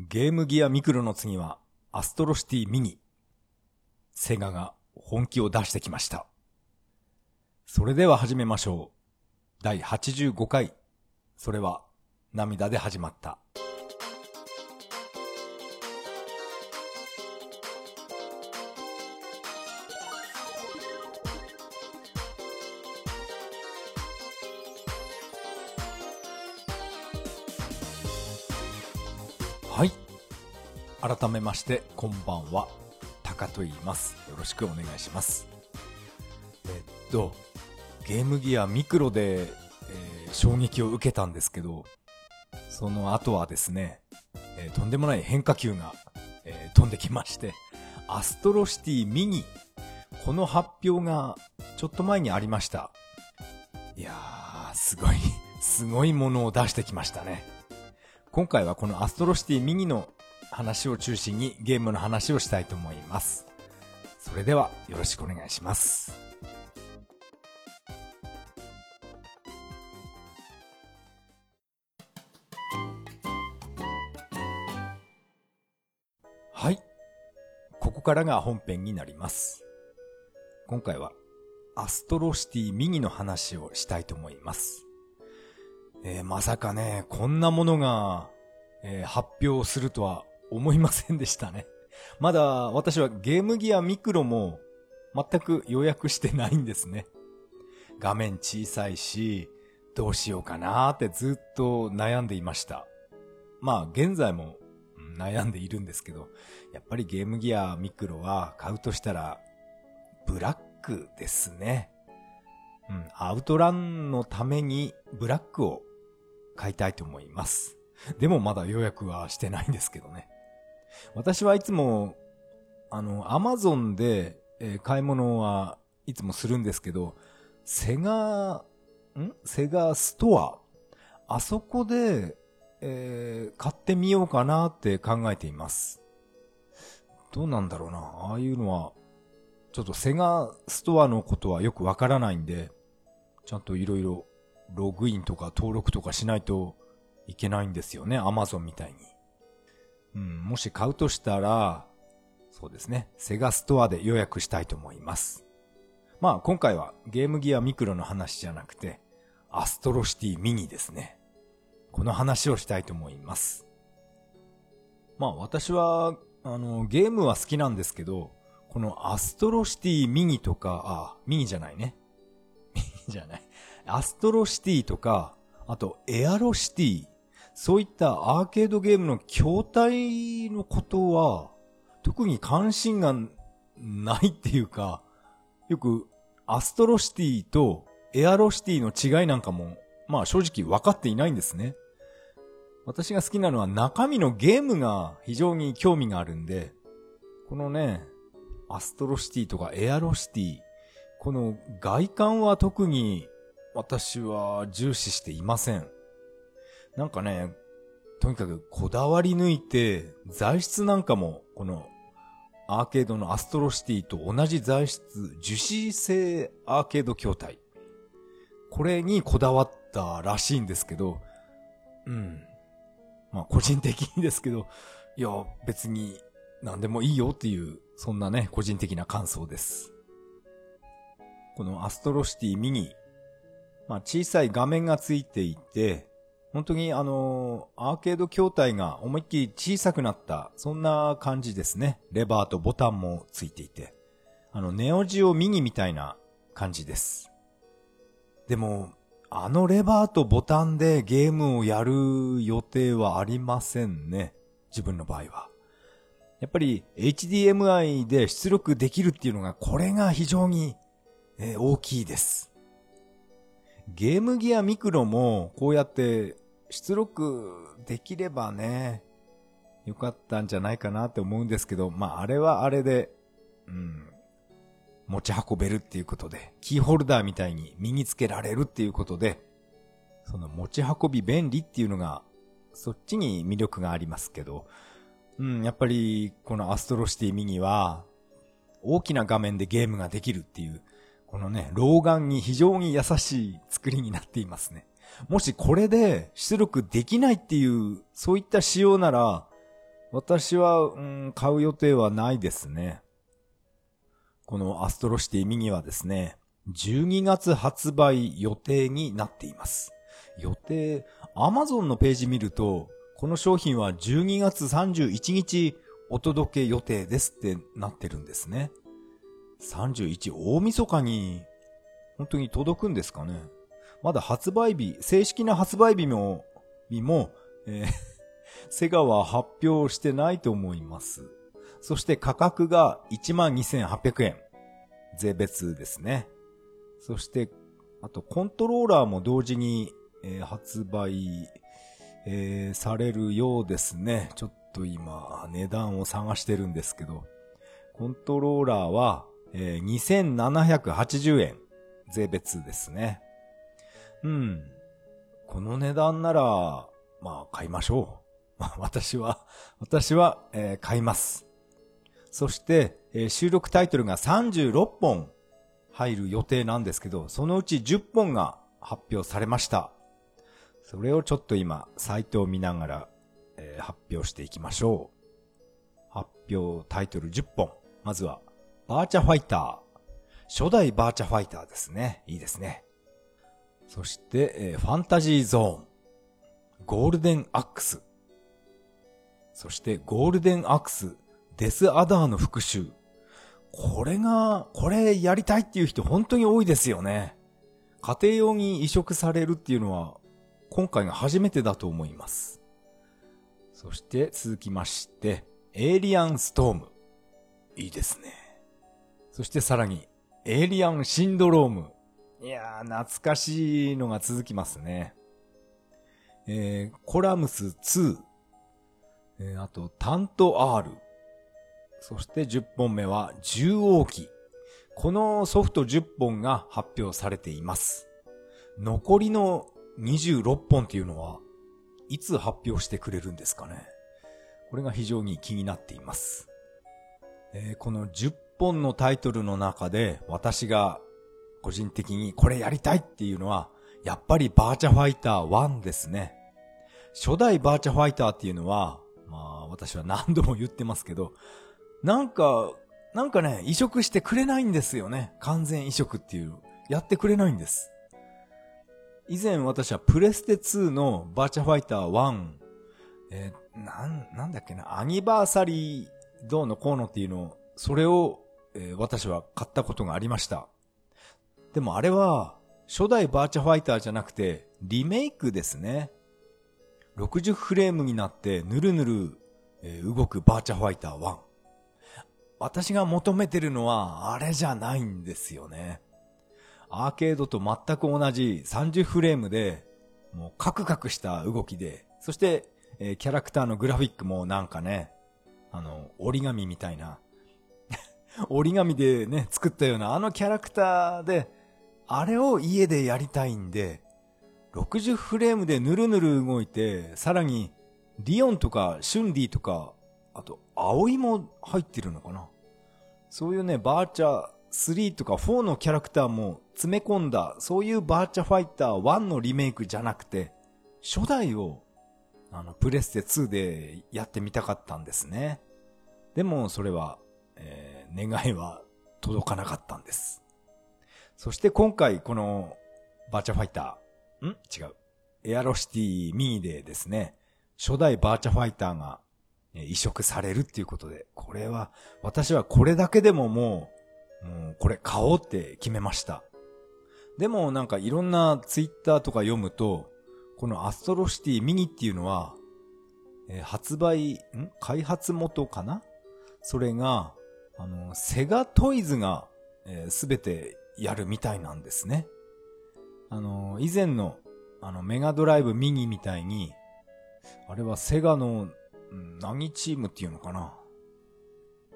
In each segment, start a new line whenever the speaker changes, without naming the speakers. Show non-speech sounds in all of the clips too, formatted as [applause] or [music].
ゲームギアミクロの次はアストロシティミニ。セガが本気を出してきました。それでは始めましょう。第85回。それは涙で始まった。改めまして、こんばんは。タカと言います。よろしくお願いします。えっと、ゲームギアミクロで、えー衝撃を受けたんですけど、その後はですね、えーとんでもない変化球が、えー飛んできまして、アストロシティミニ、この発表がちょっと前にありました。いやー、すごい、すごいものを出してきましたね。今回はこのアストロシティミニの話を中心にゲームの話をしたいと思います。それではよろしくお願いします。はい。ここからが本編になります。今回はアストロシティミニの話をしたいと思います。えーまさかね、こんなものが、えー発表するとは思いませんでしたね。[laughs] まだ私はゲームギアミクロも全く予約してないんですね。画面小さいし、どうしようかなーってずっと悩んでいました。まあ現在も悩んでいるんですけど、やっぱりゲームギアミクロは買うとしたらブラックですね。うん、アウトランのためにブラックを買いたいと思います。でもまだ予約はしてないんですけどね。私はいつも、あの、アマゾンで、えー買い物はいつもするんですけど、セガ、ん？セガストア。あそこで、えー買ってみようかなって考えています。どうなんだろうな。ああいうのは、ちょっとセガストアのことはよくわからないんで、ちゃんといろいろログインとか登録とかしないといけないんですよね。アマゾンみたいに。うん、もし買うとしたら、そうですね。セガストアで予約したいと思います。まあ今回はゲームギアミクロの話じゃなくて、アストロシティミニですね。この話をしたいと思います。まあ私は、あの、ゲームは好きなんですけど、このアストロシティミニとか、あ、ミニじゃないね。ミニじゃない。アストロシティとか、あとエアロシティ、そういったアーケードゲームの筐体のことは、特に関心がないっていうか、よくアストロシティとエアロシティの違いなんかも、まあ正直分かっていないんですね。私が好きなのは中身のゲームが非常に興味があるんで、このね、アストロシティとかエアロシティ、この外観は特に私は重視していません。なんかね、とにかくこだわり抜いて、材質なんかも、このアーケードのアストロシティと同じ材質、樹脂製アーケード筐体。これにこだわったらしいんですけど、うん。まあ個人的にですけど、いや、別に何でもいいよっていう、そんなね、個人的な感想です。このアストロシティミニ、まあ小さい画面がついていて、本当にあのアーケード筐体が思いっきり小さくなった、そんな感じですね。レバーとボタンもついていて。あの、ネオジオミニみたいな感じです。でも、あのレバーとボタンでゲームをやる予定はありませんね。自分の場合は。やっぱり HDMI で出力できるっていうのが、これが非常に、えー大きいです。ゲームギアミクロもこうやって出力できればね、よかったんじゃないかなって思うんですけど、まああれはあれで、うん、持ち運べるっていうことで、キーホルダーみたいに身につけられるっていうことで、その持ち運び便利っていうのが、そっちに魅力がありますけど、うん、やっぱりこのアストロシティミニは、大きな画面でゲームができるっていう、このね、老眼に非常に優しい作りになっていますね。もしこれで出力できないっていう、そういった仕様なら、私は、うん、買う予定はないですね。このアストロシティミニはですね、12月発売予定になっています。予定、アマゾンのページ見ると、この商品は12月31日お届け予定ですってなってるんですね。31、大晦日に、本当に届くんですかね？まだ発売日、正式な発売日も、日も、えー、[laughs] セガは発表してないと思います。そして価格が12,800円。税別ですね。そして、あとコントローラーも同時に、えー、発売、えー、されるようですね。ちょっと今、値段を探してるんですけど、コントローラーは、えー、2780円。税別ですね。うん。この値段なら、まあ、買いましょう。ま [laughs] 私は、私は、えー、買います。そして、えー、収録タイトルが36本入る予定なんですけど、そのうち10本が発表されました。それをちょっと今、サイトを見ながら、えー、発表していきましょう。発表タイトル10本。まずは、バーチャファイター。初代バーチャファイターですね。いいですね。そして、えー、ファンタジーゾーン。ゴールデンアックス。そして、ゴールデンアックス、デスアダーの復讐。これが、これやりたいっていう人本当に多いですよね。家庭用に移植されるっていうのは、今回が初めてだと思います。そして続きまして、エイリアンストーム。いいですね。そしてさらに、エイリアンシンドローム。いやー、懐かしいのが続きますね。えー、コラムス2。えー、あと、タント R。そして10本目は、獣王記。このソフト10本が発表されています。残りの26本っていうのは、いつ発表してくれるんですかね。これが非常に気になっています。えー、この10本のタイトルの中で、私が個人的にこれやりたいっていうのは、やっぱりバーチャファイター1ですね。初代バーチャファイターっていうのは、まあ私は何度も言ってますけど、なんか、なんかね、移植してくれないんですよね。完全移植っていう。やってくれないんです。以前私はプレステ2のバーチャファイター1、えー、なん、なんだっけな、アニバーサリーどうのこうのっていうのをそれを、えー、私は買ったことがありました。でもあれは、初代バーチャファイターじゃなくて、リメイクですね。60フレームになって、ぬるぬる、え、動くバーチャファイター1。私が求めてるのは、あれじゃないんですよね。アーケードと全く同じ30フレームで、もうカクカクした動きで、そして、え、キャラクターのグラフィックもなんかね、あの、折り紙みたいな、[laughs] 折り紙でね、作ったようなあのキャラクターで、あれを家でやりたいんで、60フレームでぬるぬる動いて、さらに、リオンとか、シュンディとか、あと、葵も入ってるのかなそういうね、バーチャー3とか4のキャラクターも詰め込んだ、そういうバーチャファイター1のリメイクじゃなくて、初代を、あの、プレステ2でやってみたかったんですね。でも、それは、えー、願いは届かなかったんです。そして今回、この、バーチャファイター、ん？違う。エアロシティミニでですね、初代バーチャファイターが移植されるっていうことで、これは、私はこれだけでももう、もうこれ買おうって決めました。でもなんかいろんなツイッターとか読むと、このアストロシティミニっていうのは、えー、発売、ん？開発元かな？それが、あの、セガトイズが、す、べ、てやるみたいなんですね。あの、以前の、あの、メガドライブミニみたいに、あれはセガの、何チームっていうのかな。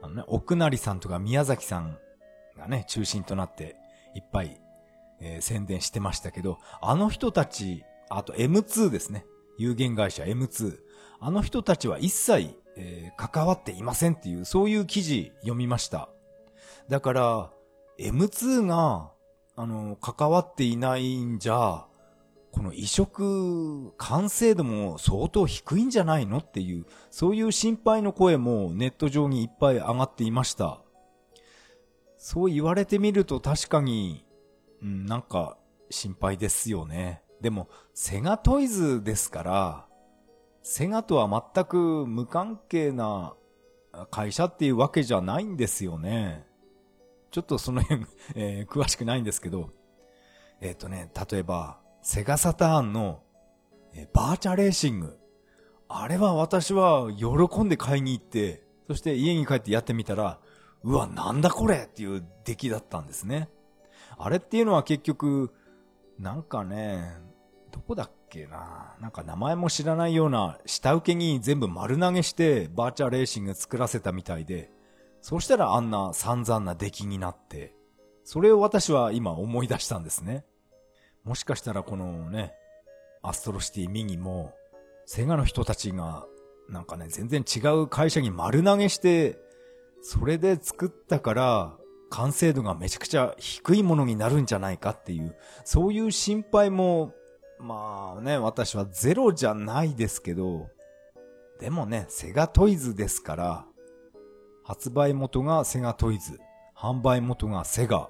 あのね、奥成さんとか宮崎さんがね、中心となって、いっぱい、えー、宣伝してましたけど、あの人たち、あと M2 ですね。有限会社 M2。あの人たちは一切、えー、関わっていませんっていう、そういう記事読みました。だから、M2 が、あの、関わっていないんじゃ、この移植完成度も相当低いんじゃないのっていう、そういう心配の声もネット上にいっぱい上がっていました。そう言われてみると確かに、うん、なんか心配ですよね。でも、セガトイズですから、セガとは全く無関係な会社っていうわけじゃないんですよね。ちょっとその辺 [laughs] えー、詳しくないんですけど、えっ、ー、とね、例えば、セガサターンの、えー、バーチャレーシング。あれは私は喜んで買いに行って、そして家に帰ってやってみたら、うわ、なんだこれっていう出来だったんですね。あれっていうのは結局、なんかね、どこだっけななんか名前も知らないような下請けに全部丸投げしてバーチャレーシング作らせたみたいで、そしたらあんな散々な出来になって、それを私は今思い出したんですね。もしかしたらこのね、アストロシティミニも、セガの人たちが、なんかね、全然違う会社に丸投げして、それで作ったから、完成度がめちゃくちゃ低いものになるんじゃないかっていう、そういう心配も、まあね、私はゼロじゃないですけど、でもね、セガトイズですから、発売元がセガトイズ、販売元がセガ。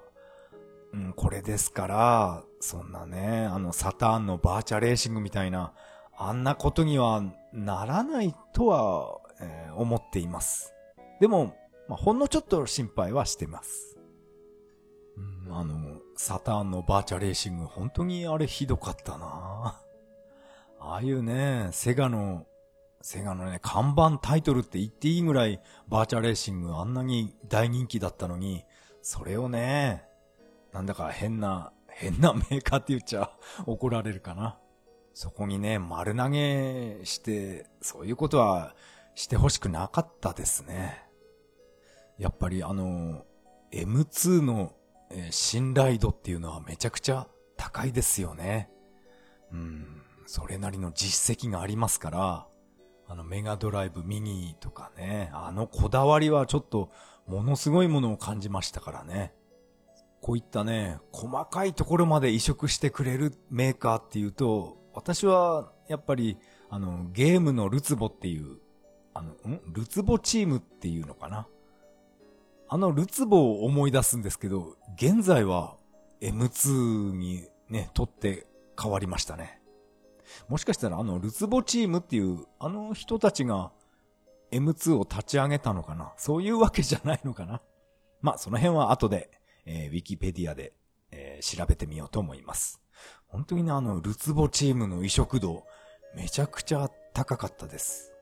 うん、これですから、そんなね、あのサターンのバーチャレーシングみたいな、あんなことにはならないとは、えー、思っています。でも、まあ、ほんのちょっと心配はしてます。うん、あの、サターンのバーチャレーシング、本当にあれひどかったなああいうね、セガの、セガのね、看板タイトルって言っていいぐらい、バーチャレーシングあんなに大人気だったのに、それをね、なんだか変な、変なメーカーって言っちゃ怒られるかな。そこにね、丸投げして、そういうことはしてほしくなかったですね。やっぱりあの、M2 のえ、信頼度っていうのはめちゃくちゃ高いですよね。うん、それなりの実績がありますから、あのメガドライブミニとかね、あのこだわりはちょっとものすごいものを感じましたからね。こういったね、細かいところまで移植してくれるメーカーっていうと、私はやっぱりあのゲームのルツボっていう、あの、ん？ルツボチームっていうのかな？あのルツボを思い出すんですけど、現在は M2 にね、取って変わりましたね。もしかしたらあのルツボチームっていうあの人たちが M2 を立ち上げたのかな？そういうわけじゃないのかな？[laughs] まあ、その辺は後で、えー、ウィキペディアで、えー、調べてみようと思います。本当にね、あの、ルツボチームの移植度、めちゃくちゃ高かったです。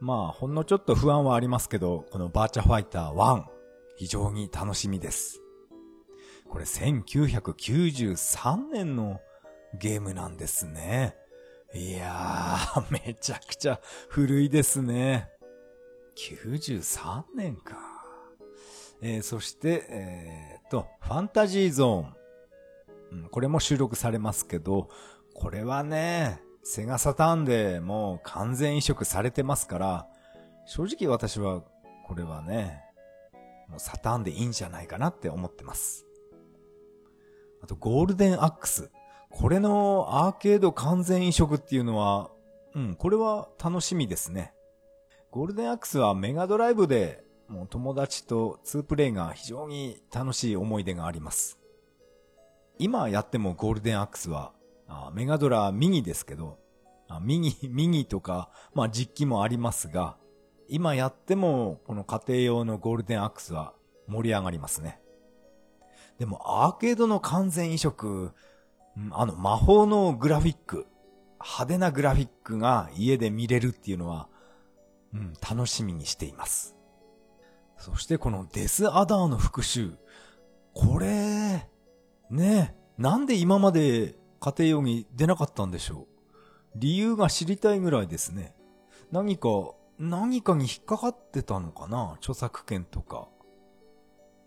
まあ、ほんのちょっと不安はありますけど、このバーチャファイター1、非常に楽しみです。これ1993年のゲームなんですね。いやー、[laughs] めちゃくちゃ古いですね。93年か。えー、そして、えー、と、ファンタジーゾーン、これも収録されますけど、これはね、セガサターンでもう完全移植されてますから、正直私はこれはね、もうサターンでいいんじゃないかなって思ってます。あと、ゴールデンアックス。これのアーケード完全移植っていうのは、うん、これは楽しみですね。ゴールデンアックスはメガドライブで、もう友達と2プレイが非常に楽しい思い出があります。今やってもゴールデンアックスは、あメガドラミニですけど、あミニ、ミニとか、まあ実機もありますが、今やっても、この家庭用のゴールデンアックスは盛り上がりますね。でも、アーケードの完全移植、あの、魔法のグラフィック、派手なグラフィックが家で見れるっていうのは、うん、楽しみにしています。そしてこのデスアダーの復讐。これ、ね、なんで今まで家庭用に出なかったんでしょう。理由が知りたいぐらいですね。何か何かに引っかかってたのかな著作権とか。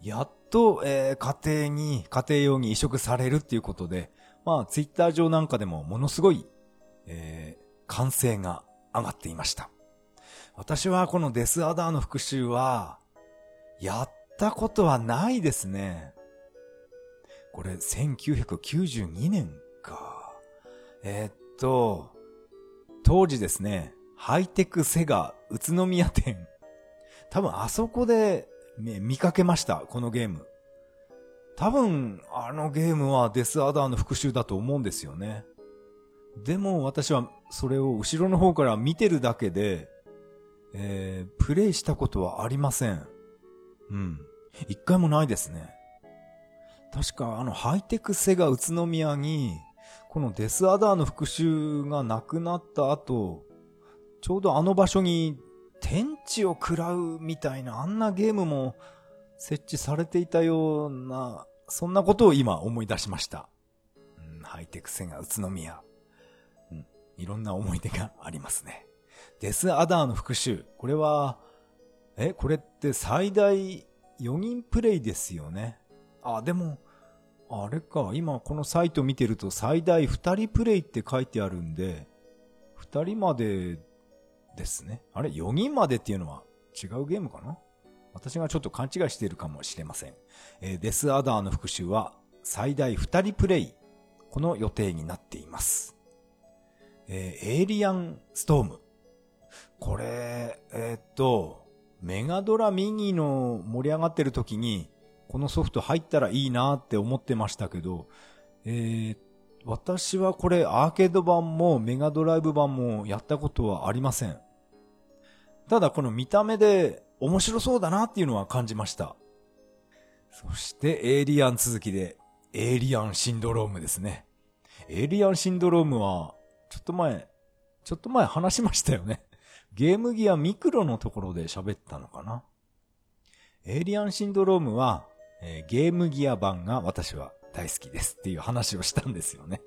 やっと、えー、家庭に、家庭用に移植されるっていうことで、まあ、ツイッター上なんかでもものすごい、えー、歓声が上がっていました。私はこのデスアダーの復讐は、やったことはないですね。これ、1992年か。えー、っと、当時ですね、ハイテクセガ宇都宮店。多分あそこで見かけました、このゲーム。多分、あのゲームはデスアダーの復讐だと思うんですよね。でも私はそれを後ろの方から見てるだけで、えー、プレイしたことはありません。うん。一回もないですね。確かあのハイテクセガ宇都宮に、このデスアダーの復讐がなくなった後、ちょうどあの場所に天地を食らうみたいなあんなゲームも設置されていたような、そんなことを今思い出しました。うん、ハイテクセガ宇都宮。うん、いろんな思い出がありますね。デスアダーの復讐。これは、え、これって最大4人プレイですよね？あ、でも、あれか、今このサイト見てると最大2人プレイって書いてあるんで、2人までですね。あれ ?4 人までっていうのは違うゲームかな？私がちょっと勘違いしているかもしれません。えー、デスアダーの復讐は最大2人プレイ。この予定になっています。えー、エイリアンストーム。これ、えー、っと、メガドラミニの盛り上がってる時に、このソフト入ったらいいなって思ってましたけど、えー、私はこれアーケード版もメガドライブ版もやったことはありません。ただこの見た目で面白そうだなっていうのは感じました。そしてエイリアン続きで、エイリアンシンドロームですね。エイリアンシンドロームは、ちょっと前、ちょっと前話しましたよね。ゲームギアミクロのところで喋ったのかな。エイリアンシンドロームは、えー、ゲームギア版が私は大好きですっていう話をしたんですよね。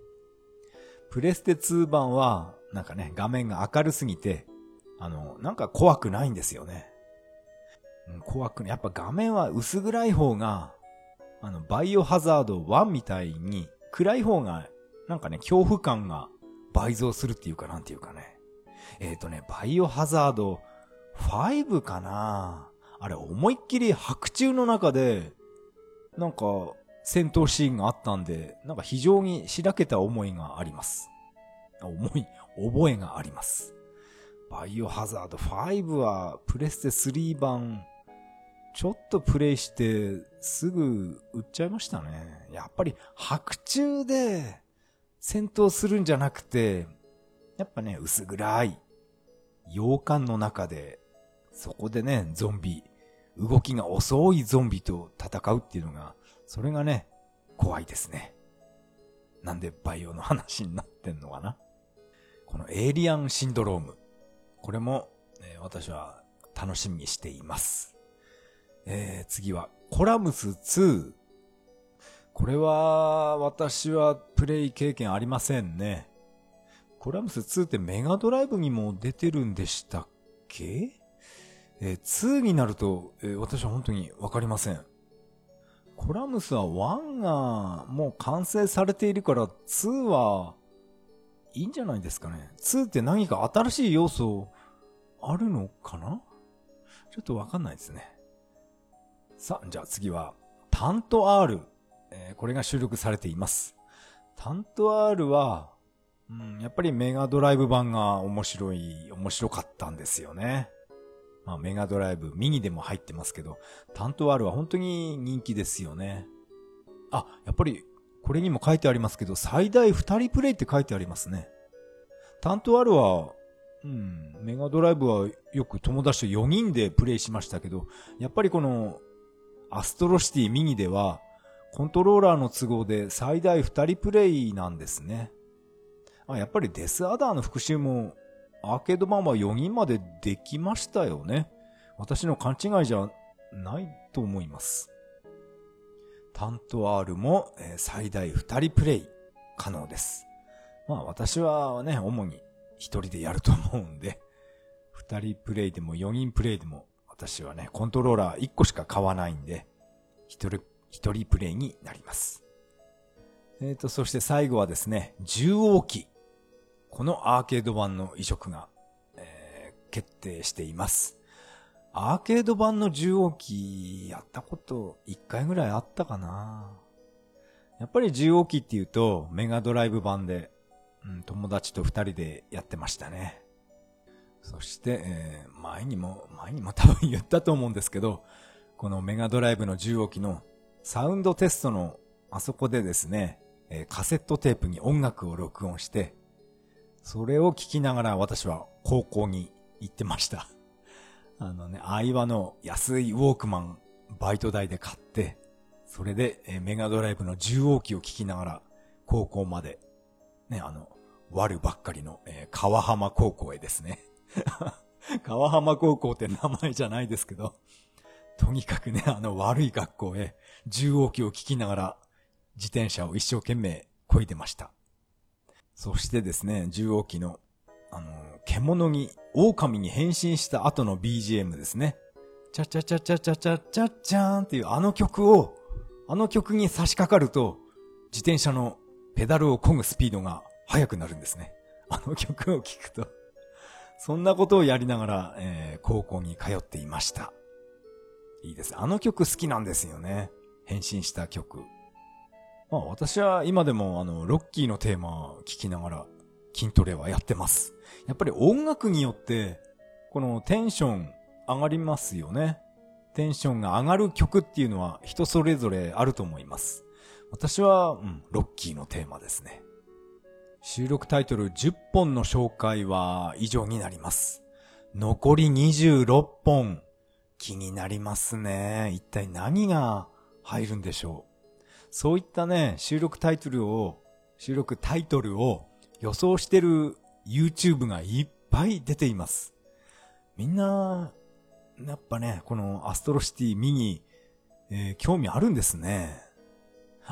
プレステ2版は、なんかね、画面が明るすぎて、あの、なんか怖くないんですよね。怖くね。やっぱ画面は薄暗い方が、あの、バイオハザード1みたいに、暗い方が、なんかね、恐怖感が倍増するっていうかなんていうかね。えっ、ー、とね、バイオハザード5かなあれ、思いっきり白昼の中で、なんか、戦闘シーンがあったんで、なんか非常にしらけた思いがあります。思い、覚えがあります。バイオハザード5はプレステ3版ちょっとプレイしてすぐ売っちゃいましたね。やっぱり白昼で戦闘するんじゃなくて、やっぱね、薄暗い洋館の中で、そこでね、ゾンビ、動きが遅いゾンビと戦うっていうのが、それがね、怖いですね。なんでバイオの話になってんのかなこのエイリアンシンドローム。これも、え、私は楽しみにしています。えー、次は、コラムス2。これは、私はプレイ経験ありませんね。コラムス2ってメガドライブにも出てるんでしたっけ？えー、2になると、えー、私は本当にわかりません。コラムスは1がもう完成されているから2はいいんじゃないですかね。2って何か新しい要素あるのかな？ちょっとわかんないですね。さあ、じゃあ次は、タント R。えー、これが収録されています。タント R は、うん、やっぱりメガドライブ版が面白い、面白かったんですよね。まあメガドライブミニでも入ってますけど、タント R は本当に人気ですよね。あ、やっぱりこれにも書いてありますけど、最大2人プレイって書いてありますね。タント R は、うん、メガドライブはよく友達と4人でプレイしましたけど、やっぱりこのアストロシティミニでは、コントローラーの都合で最大2人プレイなんですね。あ、やっぱりデスアダーの復習もアーケード版は4人までできましたよね。私の勘違いじゃないと思います。タント R も、最大2人プレイ可能です。まあ私はね、主に1人でやると思うんで、2人プレイでも4人プレイでも私はね、コントローラー1個しか買わないんで、一人、一人プレイになります。えっ、ー、と、そして最後はですね、重王機。このアーケード版の移植が、えー、決定しています。アーケード版の重王機やったこと1回ぐらいあったかなやっぱり重王機って言うとメガドライブ版で、うん、友達と二人でやってましたね。そして、えー、前にも、前にも多分言ったと思うんですけど、このメガドライブの重号機のサウンドテストのあそこでですね、えー、カセットテープに音楽を録音して、それを聞きながら私は高校に行ってました。[laughs] あのね、アイワの安いウォークマンバイト代で買って、それで、えー、メガドライブの重王機を聞きながら高校まで、ね、あの、悪ばっかりの、えー、川浜高校へですね。[laughs] 川浜高校って名前じゃないですけど、とにかくね、あの悪い学校へ重王機を聞きながら自転車を一生懸命漕いでました。そしてですね、重王機の、あの、獣に、狼に変身した後の BGM ですね。チャチャチャチャチャチャチャチャーンっていうあの曲を、あの曲に差し掛かると、自転車のペダルを漕ぐスピードが速くなるんですね。あの曲を聴くと。そんなことをやりながら、えー、高校に通っていました。いいです。あの曲好きなんですよね。変身した曲。まあ私は今でもあの、ロッキーのテーマを聴きながら筋トレはやってます。やっぱり音楽によって、このテンション上がりますよね。テンションが上がる曲っていうのは人それぞれあると思います。私は、うん、ロッキーのテーマですね。収録タイトル10本の紹介は以上になります。残り26本、気になりますね。一体何が入るんでしょう？そういったね、収録タイトルを、収録タイトルを予想してる YouTube がいっぱい出ています。みんな、やっぱね、このアストロシティミニ、えー、興味あるんですね。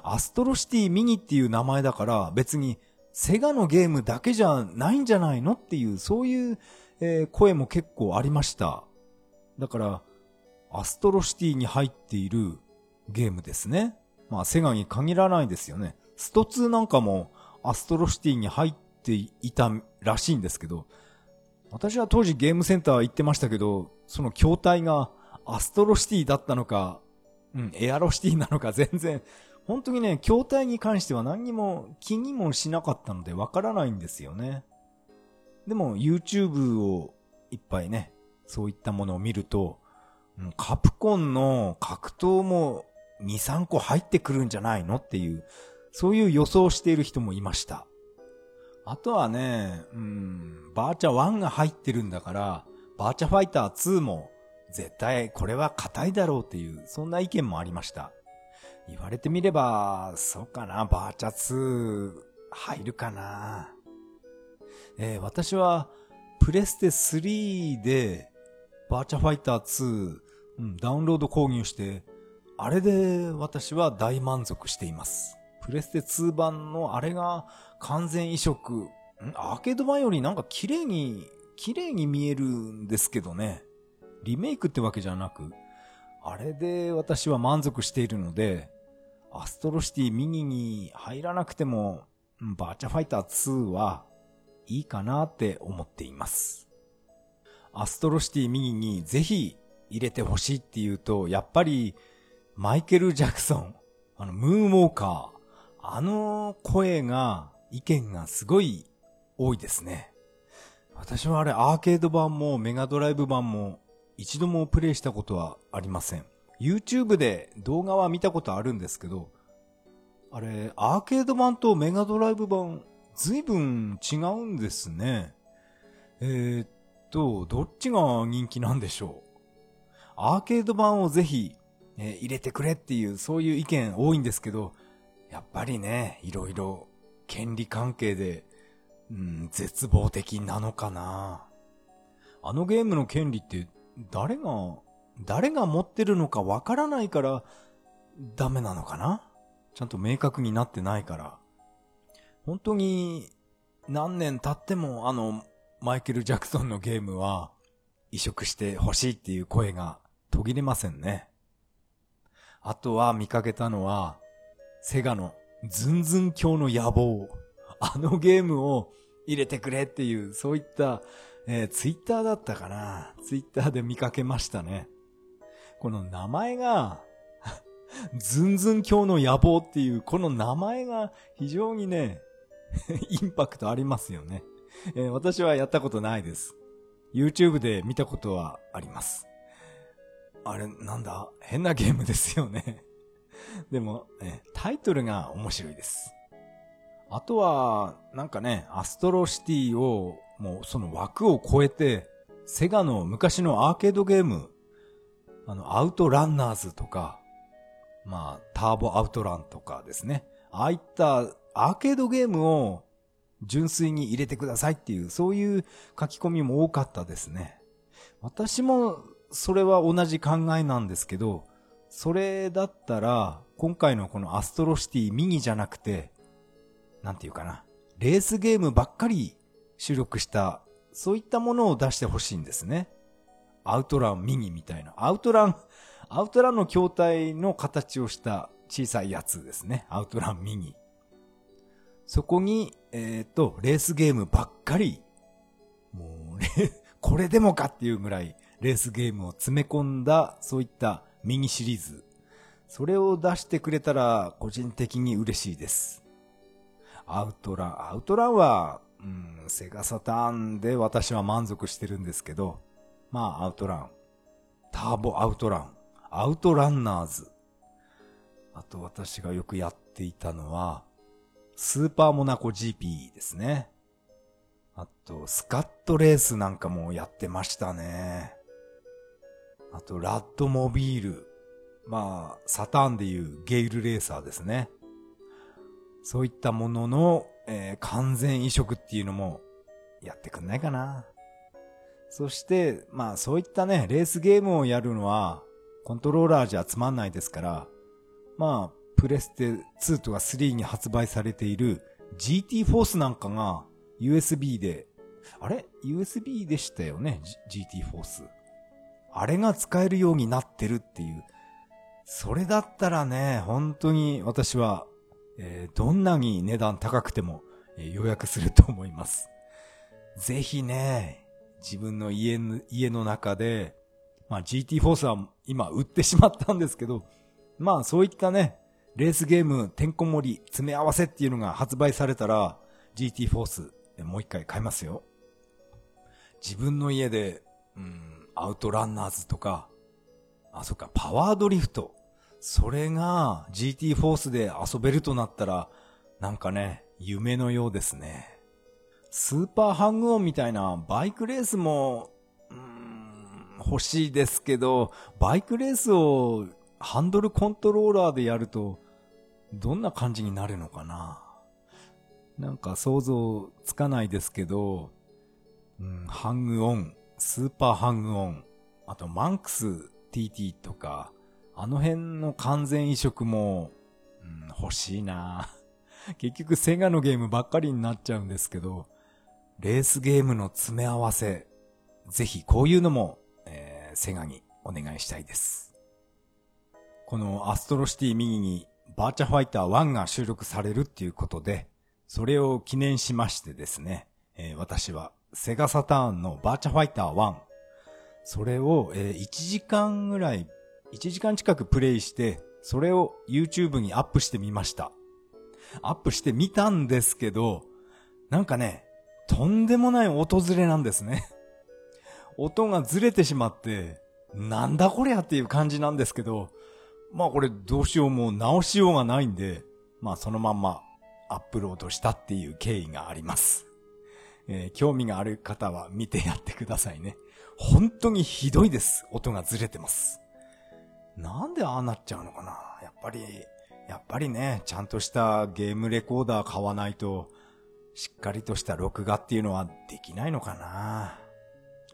アストロシティミニっていう名前だから別にセガのゲームだけじゃないんじゃないのっていう、そういう、えー、声も結構ありました。だから、アストロシティに入っているゲームですね。まあ、セガに限らないですよね。スト2なんかもアストロシティに入っていたらしいんですけど、私は当時ゲームセンター行ってましたけど、その筐体がアストロシティだったのか、うん、エアロシティなのか全然、本当にね、筐体に関しては何にも気にもしなかったのでわからないんですよね。でも YouTube をいっぱいね、そういったものを見ると、カプコンの格闘も2、3個入ってくるんじゃないのっていう、そういう予想している人もいました。あとはね、うん、バーチャー1が入ってるんだから、バーチャファイター2も絶対これは硬いだろうっていう、そんな意見もありました。言われてみれば、そうかな、バーチャ2入るかな。えー、私はプレステ3でバーチャファイター2、うん、ダウンロード購入して、あれで私は大満足しています。プレステ2版のあれが完全移植、アーケード版よりなんか綺麗に、綺麗に見えるんですけどね。リメイクってわけじゃなく、あれで私は満足しているので、アストロシティミニに入らなくても、バーチャファイター2はいいかなって思っています。アストロシティミニにぜひ入れてほしいっていうと、やっぱりマイケル・ジャクソン、あの、ムーンウォーカー、あの声が、意見がすごい多いですね。私はあれアーケード版もメガドライブ版も一度もプレイしたことはありません。YouTube で動画は見たことあるんですけど、あれ、アーケード版とメガドライブ版、随分違うんですね。えー、っと、どっちが人気なんでしょう？アーケード版をぜひ、えー、入れてくれっていう、そういう意見多いんですけど、やっぱりね、いろいろ権利関係で、うん、絶望的なのかな。あのゲームの権利って誰が、誰が持ってるのかわからないからダメなのかな？ちゃんと明確になってないから。本当に何年経ってもあのマイケル・ジャクソンのゲームは移植してほしいっていう声が途切れませんね。あとは見かけたのはセガのズンズン教の野望。あのゲームを入れてくれっていう、そういった、えー、ツイッターだったかな？ツイッターで見かけましたね。この名前が、ズンズン教の野望っていう、この名前が非常にね、[laughs] インパクトありますよね。えー、私はやったことないです。YouTube で見たことはあります。あれ、なんだ？変なゲームですよね。[laughs] でも、ね、タイトルが面白いです。あとは、なんかね、アストロシティを、もうその枠を超えて、セガの昔のアーケードゲーム、あの、アウトランナーズとか、まあ、ターボアウトランとかですね。ああいったアーケードゲームを純粋に入れてくださいっていう、そういう書き込みも多かったですね。私もそれは同じ考えなんですけど、それだったら、今回のこのアストロシティミニじゃなくて、なんていうかな、レースゲームばっかり収録した、そういったものを出してほしいんですね。アウトランミニみたいな。アウトラン、アウトランの筐体の形をした小さいやつですね。アウトランミニ。そこに、えっ、ー、と、レースゲームばっかり、もう、ね [laughs] これでもかっていうぐらい、レースゲームを詰め込んだ、そういったミニシリーズ。それを出してくれたら、個人的に嬉しいです。アウトラン、アウトランは、うん、セガサターンで私は満足してるんですけど、まあ、アウトラン。ターボアウトラン。アウトランナーズ。あと私がよくやっていたのは、スーパーモナコ GP ですね。あと、スカットレースなんかもやってましたね。あと、ラッドモビール。まあ、サターンでいうゲイルレーサーですね。そういったものの、えー、完全移植っていうのもやってくんないかな。そして、まあそういったね、レースゲームをやるのは、コントローラーじゃつまんないですから、まあ、プレステ2とか3に発売されている GT フォースなんかが USB で、あれ ?USB でしたよね ?GT フォース。あれが使えるようになってるっていう。それだったらね、本当に私は、えー、どんなに値段高くても、えー、予約すると思います。ぜひね、自分の家の家の中で、まあ GT フォースは今売ってしまったんですけど、まあそういったね、レースゲームてんこ盛り詰め合わせっていうのが発売されたら GT フォースもう一回買いますよ。自分の家で、うん、アウトランナーズとか、あ、そっか、パワードリフト。それが GT フォースで遊べるとなったら、なんかね、夢のようですね。スーパーハングオンみたいなバイクレースも、うん、欲しいですけど、バイクレースをハンドルコントローラーでやると、どんな感じになるのかな？なんか想像つかないですけど、うん、ハングオン、スーパーハングオン、あとマンクス TT とか、あの辺の完全移植も、うん、欲しいな。[laughs] 結局セガのゲームばっかりになっちゃうんですけど、レースゲームの詰め合わせ、ぜひこういうのも、えー、セガにお願いしたいです。このアストロシティミニにバーチャファイター1が収録されるっていうことで、それを記念しましてですね、えー、私はセガサターンのバーチャファイター1、それを、えー、1時間ぐらい、1時間近くプレイして、それを YouTube にアップしてみました。アップしてみたんですけど、なんかね、とんでもない音ずれなんですね。音がずれてしまって、なんだこりゃっていう感じなんですけど、まあこれどうしようも直しようがないんで、まあそのまんまアップロードしたっていう経緯があります。えー、興味がある方は見てやってくださいね。本当にひどいです。音がずれてます。なんでああなっちゃうのかなやっぱり、やっぱりね、ちゃんとしたゲームレコーダー買わないと、しっかりとした録画っていうのはできないのかな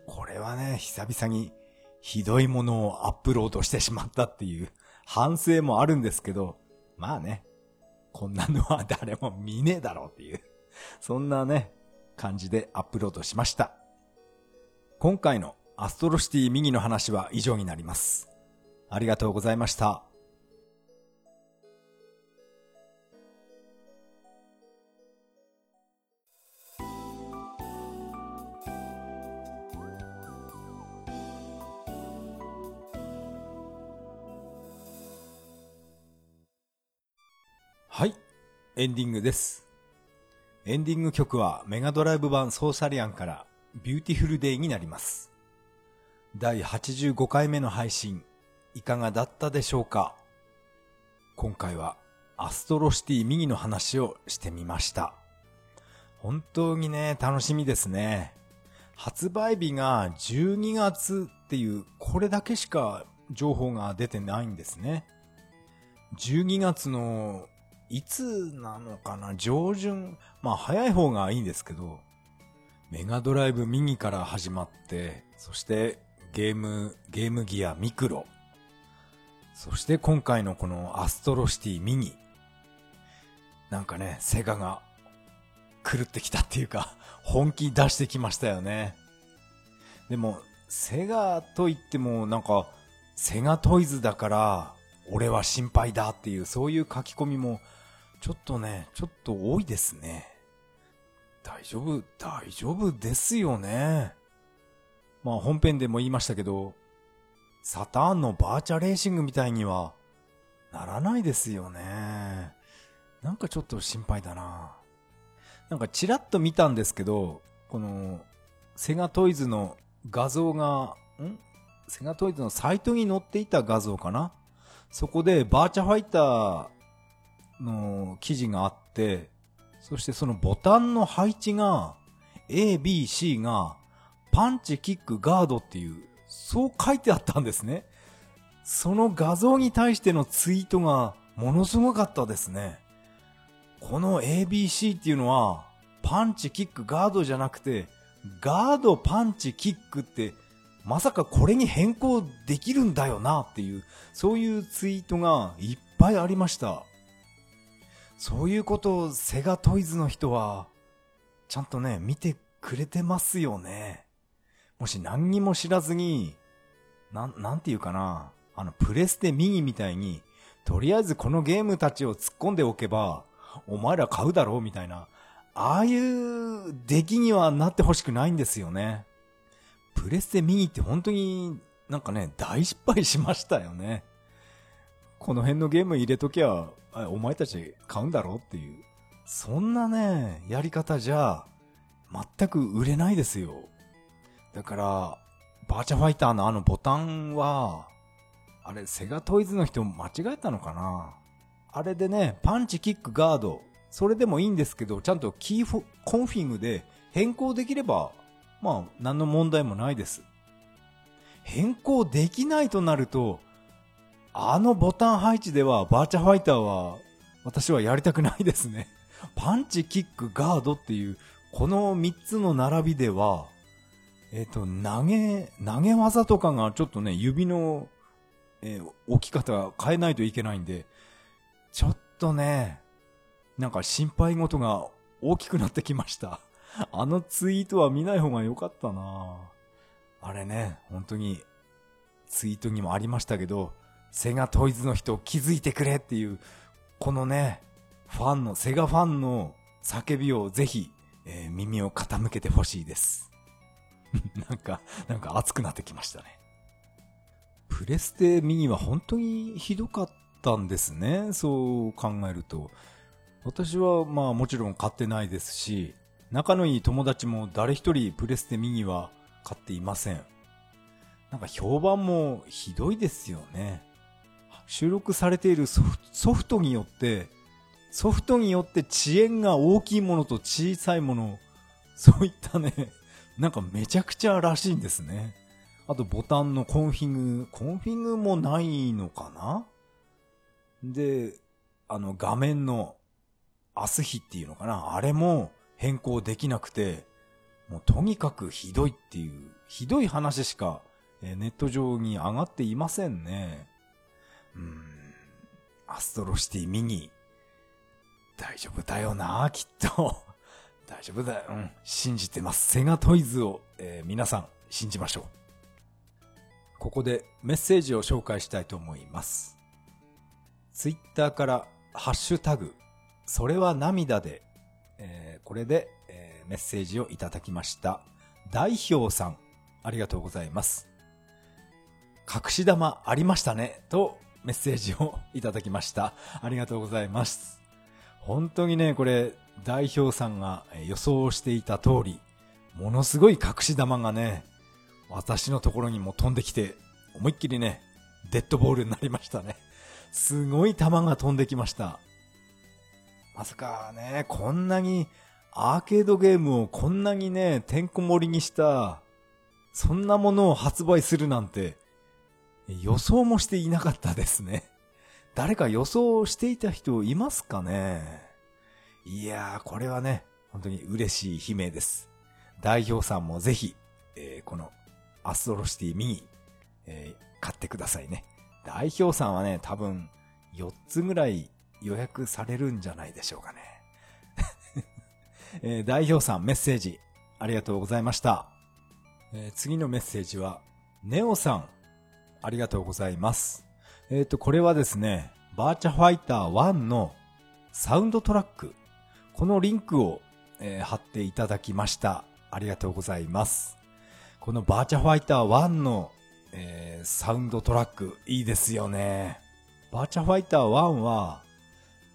これはね、久々にひどいものをアップロードしてしまったっていう反省もあるんですけど、まあね、こんなのは誰も見ねえだろうっていう、そんなね、感じでアップロードしました。今回のアストロシティミニの話は以上になります。ありがとうございました。エンディングです。エンディング曲はメガドライブ版ソーサリアンから Beautiful Day になります。第85回目の配信、いかがだったでしょうか？今回はアストロシティミニの話をしてみました。本当にね、楽しみですね。発売日が12月っていう、これだけしか情報が出てないんですね。12月のいつなのかな？上旬。まあ早い方がいいんですけど、メガドライブミニから始まって、そしてゲーム、ゲームギアミクロ。そして今回のこのアストロシティミニ。なんかね、セガが狂ってきたっていうか、本気出してきましたよね。でも、セガと言ってもなんか、セガトイズだから、俺は心配だっていう、そういう書き込みも、ちょっとね、ちょっと多いですね。大丈夫、大丈夫ですよね。まあ本編でも言いましたけど、サターンのバーチャレーシングみたいにはならないですよね。なんかちょっと心配だな。なんかチラッと見たんですけど、このセガトイズの画像が、ん？セガトイズのサイトに載っていた画像かな？そこでバーチャファイターの記事があって、そしてそのボタンの配置が A, B, C がパンチ、キック、ガードっていう、そう書いてあったんですね。その画像に対してのツイートがものすごかったですね。この ABC っていうのは、パンチ、キック、ガードじゃなくて、ガード、パンチ、キックって、まさかこれに変更できるんだよなっていう、そういうツイートがいっぱいありました。そういうことをセガトイズの人は、ちゃんとね、見てくれてますよね。もし何にも知らずに、なん、なんていうかな、あの、プレステミニみたいに、とりあえずこのゲームたちを突っ込んでおけば、お前ら買うだろうみたいな、ああいう出来にはなってほしくないんですよね。プレステミニって本当になんかね、大失敗しましたよね。この辺のゲーム入れときゃ、お前たち買うんだろうっていう。そんなね、やり方じゃ、全く売れないですよ。だから、バーチャファイターのあのボタンは、あれ、セガトイズの人間違えたのかな？あれでね、パンチ、キック、ガード、それでもいいんですけど、ちゃんとキーコンフィグで変更できれば、まあ、何の問題もないです。変更できないとなると、あのボタン配置では、バーチャファイターは、私はやりたくないですね。[laughs] パンチ、キック、ガードっていう、この3つの並びでは、えっ、ー、と、投げ、投げ技とかがちょっとね、指の、えー、置き方変えないといけないんで、ちょっとね、なんか心配事が大きくなってきました。[laughs] あのツイートは見ない方が良かったなあれね、本当に、ツイートにもありましたけど、セガトイズの人を気づいてくれっていう、このね、ファンの、セガファンの叫びをぜひ、えー、耳を傾けてほしいです。[laughs] なんか、なんか熱くなってきましたね。プレステミニは本当にひどかったんですね。そう考えると。私はまあもちろん買ってないですし、仲のいい友達も誰一人プレステミニは買っていません。なんか評判もひどいですよね。収録されているソフトによって、ソフトによって遅延が大きいものと小さいもの、そういったね、なんかめちゃくちゃらしいんですね。あとボタンのコンフィグ、コンフィグもないのかな？で、あの画面のアス比っていうのかな？あれも変更できなくて、もうとにかくひどいっていう、ひどい話しか、ネット上に上がっていませんね。うん、アストロシティミニ、大丈夫だよなきっと。[laughs] 大丈夫だよ。うん、信じてます。セガトイズを、えー、皆さん信じましょう。ここでメッセージを紹介したいと思います。ツイッターからハッシュタグ、それは涙で、えー、これで、えー、メッセージをいただきました。代表さん、ありがとうございます。隠し玉ありましたね、とメッセージをいただきました。ありがとうございます。本当にね、これ、代表さんが予想していた通り、ものすごい隠し玉がね、私のところにも飛んできて、思いっきりね、デッドボールになりましたね。すごい球が飛んできました。まさかね、こんなにアーケードゲームをこんなにね、てんこ盛りにした、そんなものを発売するなんて、予想もしていなかったですね。[laughs] 誰か予想していた人いますかね？いやー、これはね、本当に嬉しい悲鳴です。代表さんもぜひ、えー、このアストロシティミニ、えー、買ってくださいね。代表さんはね、多分4つぐらい予約されるんじゃないでしょうかね。[laughs] えー、代表さんメッセージありがとうございました。えー、次のメッセージは、ネオさん、ありがとうございます。えっ、ー、と、これはですね、バーチャファイター1のサウンドトラック、このリンクを、えー、貼っていただきました。ありがとうございます。このバーチャファイター1の、えー、サウンドトラック、いいですよね。バーチャファイター1は、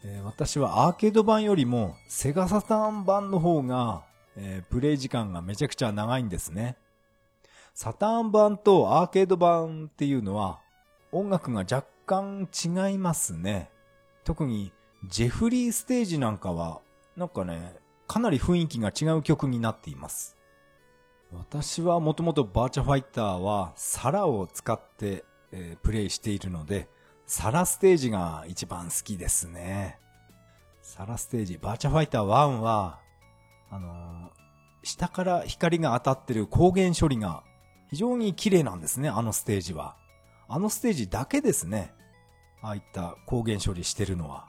えー、私はアーケード版よりもセガサターン版の方が、えー、プレイ時間がめちゃくちゃ長いんですね。サターン版とアーケード版っていうのは音楽が若干違いますね。特にジェフリーステージなんかはなんかね、かなり雰囲気が違う曲になっています。私はもともとバーチャファイターはサラを使って、えー、プレイしているので、サラステージが一番好きですね。サラステージ、バーチャファイター1は、あのー、下から光が当たってる光源処理が非常に綺麗なんですね、あのステージは。あのステージだけですね。ああいった光源処理してるのは。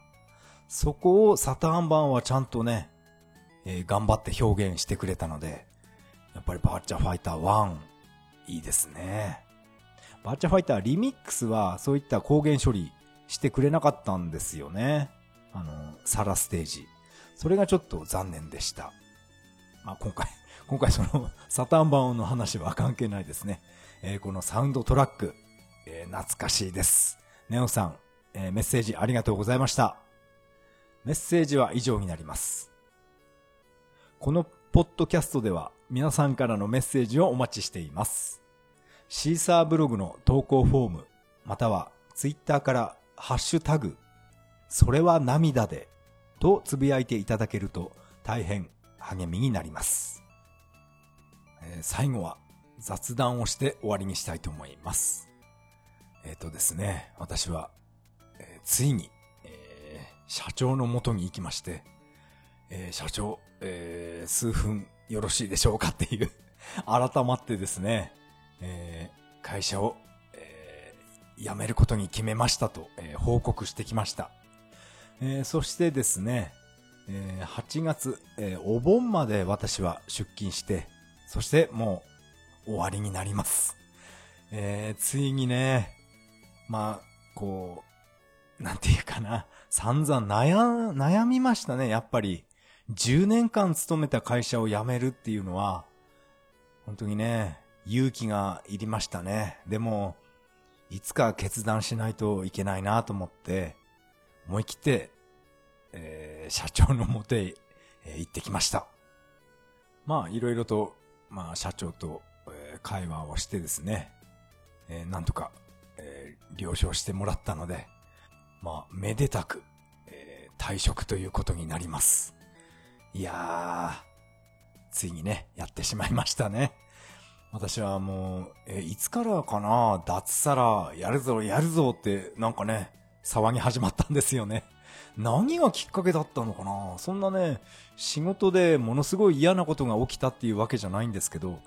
そこをサターン版はちゃんとね、えー、頑張って表現してくれたので、やっぱりバーチャファイター1、いいですね。バーチャファイターリミックスはそういった光源処理してくれなかったんですよね。あの、サラステージ。それがちょっと残念でした。まあ、今回、今回その [laughs] サタン版の話は関係ないですね。えー、このサウンドトラック、えー、懐かしいです。ネオさん、えー、メッセージありがとうございました。メッセージは以上になります。このポッドキャストでは皆さんからのメッセージをお待ちしています。シーサーブログの投稿フォーム、またはツイッターからハッシュタグ、それは涙でとつぶやいていただけると大変励みになります。えー、最後は雑談をして終わりにしたいと思います。えっ、ー、とですね、私は、えー、ついにえ社長のもとに行きまして、えー、社長、えー、数分よろしいでしょうかっていう [laughs] 改まってですね、えー、会社を、えー、辞めることに決めましたと、えー、報告してきました。えー、そしてですね、えー、8月、えー、お盆まで私は出勤して、そしてもう終わりになります。えー、ついにね、まあ、こう、なんていうかな、散々悩、悩みましたね、やっぱり。10年間勤めた会社を辞めるっていうのは、本当にね、勇気がいりましたね。でも、いつか決断しないといけないなと思って、思い切って、えー、社長のもとへ、えー、行ってきました。まあ、いろいろと、まあ、社長と、え、会話をしてですね、えー、なんとか、え、了承してもらったので、まあ、めでたく、え、退職ということになります。いやー、ついにね、やってしまいましたね。私はもう、え、いつからかな、脱サラ、やるぞ、やるぞって、なんかね、騒ぎ始まったんですよね。何がきっかけだったのかな？そんなね、仕事でものすごい嫌なことが起きたっていうわけじゃないんですけど、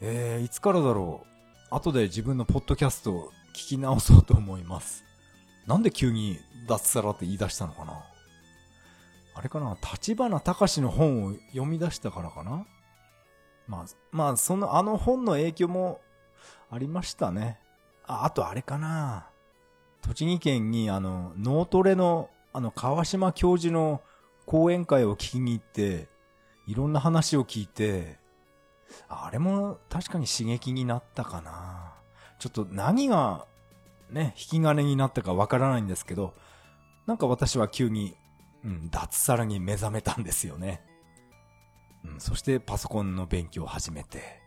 えー、いつからだろう？後で自分のポッドキャストを聞き直そうと思います。なんで急に脱サラって言い出したのかな？あれかな？立花隆の本を読み出したからかな？まあ、まあ、その、あの本の影響もありましたね。あ、あとあれかな？栃木県にあの、脳トレの、あの、川島教授の講演会を聞きに行って、いろんな話を聞いて、あれも確かに刺激になったかな。ちょっと何がね、引き金になったかわからないんですけど、なんか私は急に、うん、脱サラに目覚めたんですよね。うん、そしてパソコンの勉強を始めて、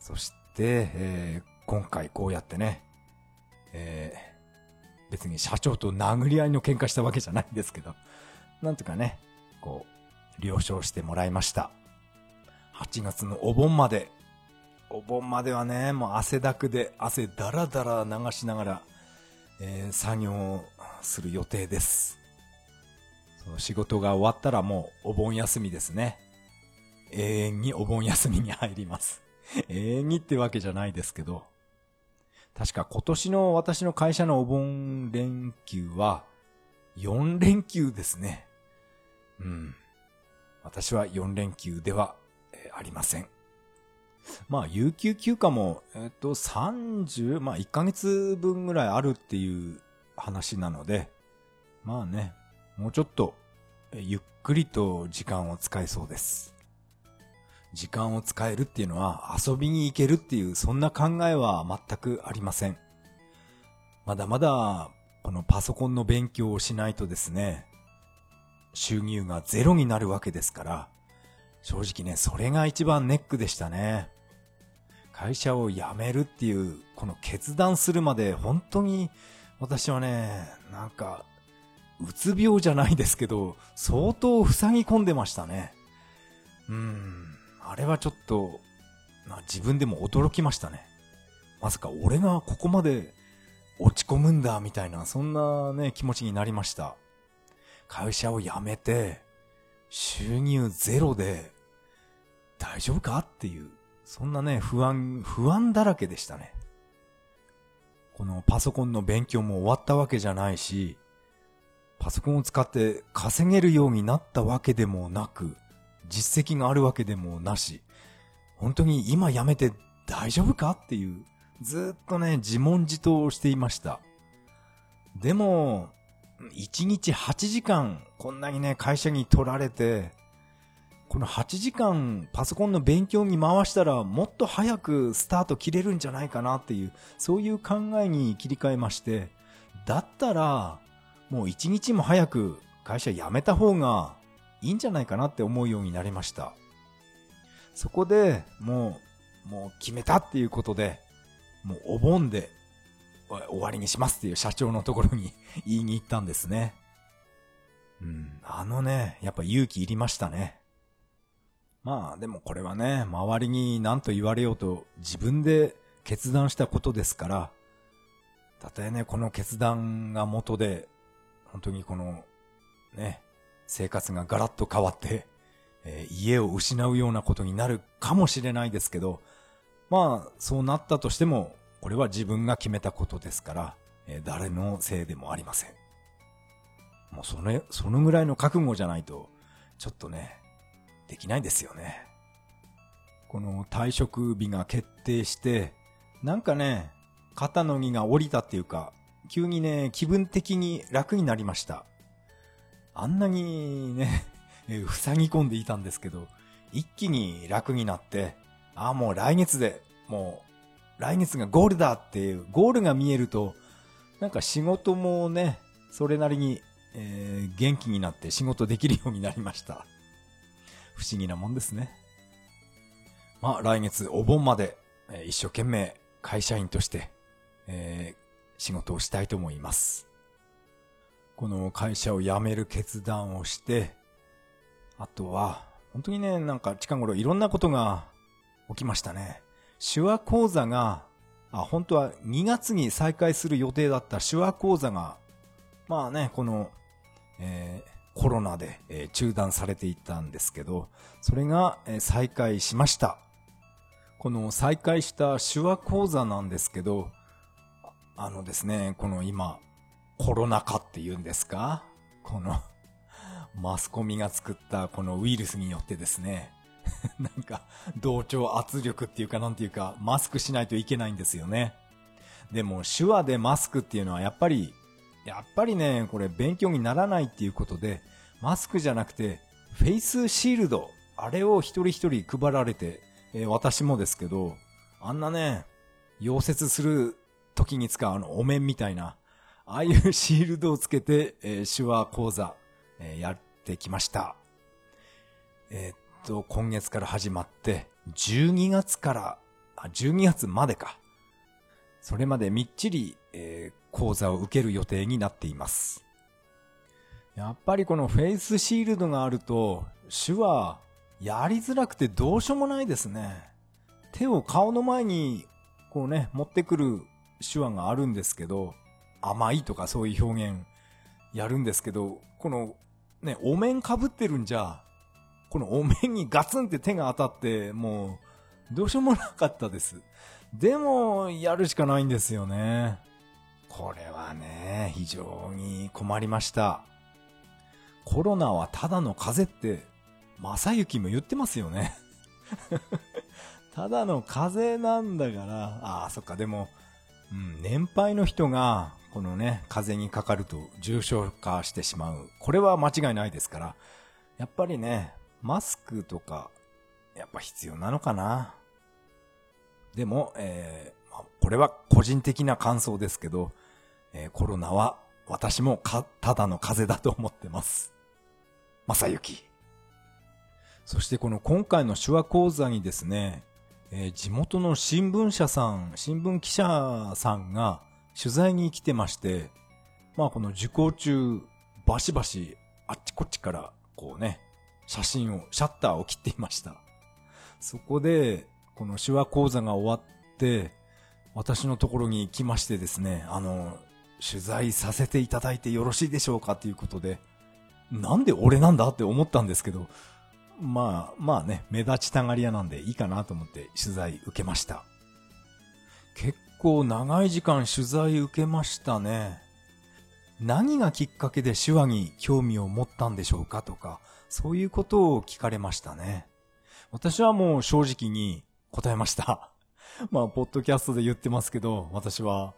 そして、えー、今回こうやってね、えー、別に社長と殴り合いの喧嘩したわけじゃないんですけど、なんとかね、こう、了承してもらいました。8月のお盆まで、お盆まではね、もう汗だくで汗だらだら流しながら、えー、作業をする予定です。その仕事が終わったらもうお盆休みですね。永遠にお盆休みに入ります。永遠にってわけじゃないですけど。確か今年の私の会社のお盆連休は4連休ですね。うん。私は4連休では、ありません。まあ、有給休暇も、えっと、30、まあ、1ヶ月分ぐらいあるっていう話なので、まあね、もうちょっと、ゆっくりと時間を使えそうです。時間を使えるっていうのは遊びに行けるっていうそんな考えは全くありません。まだまだこのパソコンの勉強をしないとですね、収入がゼロになるわけですから、正直ね、それが一番ネックでしたね。会社を辞めるっていう、この決断するまで本当に私はね、なんか、うつ病じゃないですけど、相当塞ぎ込んでましたね。うん、あれはちょっと、まあ、自分でも驚きましたね。まさか俺がここまで落ち込むんだみたいな、そんなね、気持ちになりました。会社を辞めて、収入ゼロで、大丈夫かっていう、そんなね、不安、不安だらけでしたね。このパソコンの勉強も終わったわけじゃないし、パソコンを使って稼げるようになったわけでもなく、実績があるわけでもなし、本当に今辞めて大丈夫かっていう、ずっとね、自問自答をしていました。でも、1日8時間、こんなにね、会社に取られて、この8時間パソコンの勉強に回したらもっと早くスタート切れるんじゃないかなっていう、そういう考えに切り替えまして、だったら、もう1日も早く会社辞めた方がいいんじゃないかなって思うようになりました。そこでもう、もう決めたっていうことで、もうお盆で終わりにしますっていう社長のところに [laughs] 言いに行ったんですね。うん、あのね、やっぱ勇気いりましたね。まあでもこれはね、周りに何と言われようと自分で決断したことですから、たとえね、この決断が元で、本当にこの、ね、生活がガラッと変わって、えー、家を失うようなことになるかもしれないですけど、まあ、そうなったとしても、これは自分が決めたことですから、えー、誰のせいでもありません。もうそれ、そのぐらいの覚悟じゃないと、ちょっとね、できないですよね。この退職日が決定して、なんかね、肩の荷が下りたっていうか、急にね、気分的に楽になりました。あんなにね、[laughs] 塞ぎ込んでいたんですけど、一気に楽になって、ああ、もう来月で、もう、来月がゴールだっていう、ゴールが見えると、なんか仕事もね、それなりに、えー、元気になって仕事できるようになりました。不思議なもんですね。まあ来月お盆まで、えー、一生懸命会社員として、えー、仕事をしたいと思います。この会社を辞める決断をして、あとは、本当にね、なんか近頃いろんなことが起きましたね。手話講座が、あ、本当は2月に再開する予定だった手話講座が、まあね、この、えー、コロナで、え中断されていたんですけど、それが、え再開しました。この再開した手話講座なんですけど、あのですね、この今、コロナ禍って言うんですか？この、マスコミが作ったこのウイルスによってですね、[laughs] なんか、同調圧力っていうかなんていうか、マスクしないといけないんですよね。でも、手話でマスクっていうのはやっぱりやっぱりね、これ勉強にならないっていうことで、マスクじゃなくて、フェイスシールド、あれを一人一人配られて、えー、私もですけど、あんなね、溶接する時に使うあのお面みたいな、ああいう [laughs] シールドをつけて、えー、手話講座、えー、やってきました。えー、っと、今月から始まって、12月から、あ、12月までか。それまでみっちり、えー、講座を受ける予定になっています。やっぱりこのフェイスシールドがあると、手話、やりづらくてどうしようもないですね。手を顔の前に、こうね、持ってくる手話があるんですけど、甘いとかそういう表現やるんですけど、この、ね、お面被ってるんじゃ、このお面にガツンって手が当たって、もう、どうしようもなかったです。でも、やるしかないんですよね。これはね、非常に困りました。コロナはただの風邪って、正幸も言ってますよね。[laughs] ただの風邪なんだから、ああ、そっか、でも、うん、年配の人が、このね、風にかかると重症化してしまう。これは間違いないですから、やっぱりね、マスクとか、やっぱ必要なのかな。でも、えー、これは個人的な感想ですけど、えー、コロナは私もか、ただの風邪だと思ってます。まさゆき。そしてこの今回の手話講座にですね、えー、地元の新聞社さん、新聞記者さんが取材に来てまして、まあこの受講中、バシバシあっちこっちからこうね、写真を、シャッターを切っていました。そこで、この手話講座が終わって、私のところに来ましてですね、あの、取材させていただいてよろしいでしょうかということで、なんで俺なんだって思ったんですけど、まあ、まあね、目立ちたがり屋なんでいいかなと思って取材受けました。結構長い時間取材受けましたね。何がきっかけで手話に興味を持ったんでしょうかとか、そういうことを聞かれましたね。私はもう正直に答えました。[laughs] まあ、ポッドキャストで言ってますけど、私は、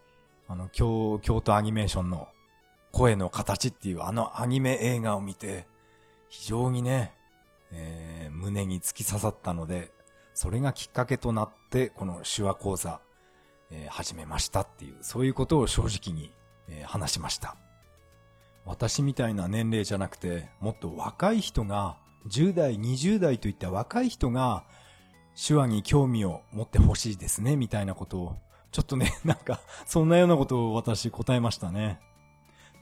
あの、京、京都アニメーションの声の形っていうあのアニメ映画を見て、非常にね、えー、胸に突き刺さったので、それがきっかけとなって、この手話講座、え、始めましたっていう、そういうことを正直に、え、話しました。私みたいな年齢じゃなくて、もっと若い人が、10代、20代といった若い人が、手話に興味を持ってほしいですね、みたいなことを、ちょっとね、[laughs] なんか、そんなようなことを私答えましたね。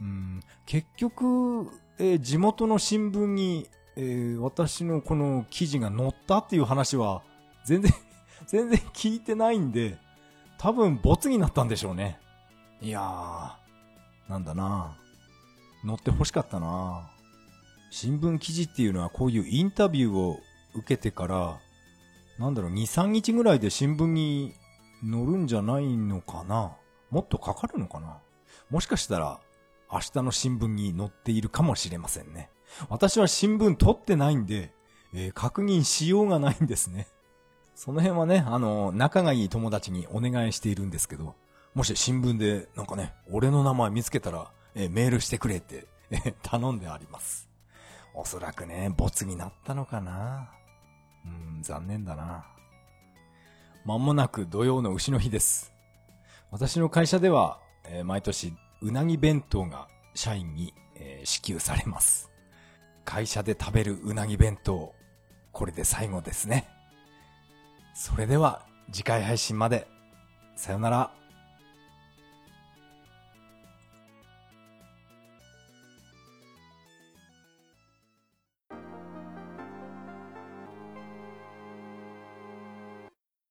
うん、結局、えー、地元の新聞に、えー、私のこの記事が載ったっていう話は、全然 [laughs] 全然聞いてないんで、多分ボツになったんでしょうね。いやー、なんだな載って欲しかったな新聞記事っていうのはこういうインタビューを受けてから、なんだろう、2、3日ぐらいで新聞に載るんじゃないのかなもっとかかるのかなもしかしたら、明日の新聞に載っているかもしれませんね。私は新聞取ってないんで、えー、確認しようがないんですね。その辺はね、あの、仲がいい友達にお願いしているんですけど、もし新聞でなんかね、俺の名前見つけたら、え、メールしてくれって、え、頼んであります。おそらくね、ボツになったのかな。うん、残念だな。まもなく土曜の牛の日です。私の会社では、えー、毎年うなぎ弁当が社員に、えー、支給されます。会社で食べるうなぎ弁当、これで最後ですね。それでは次回配信まで。さよなら。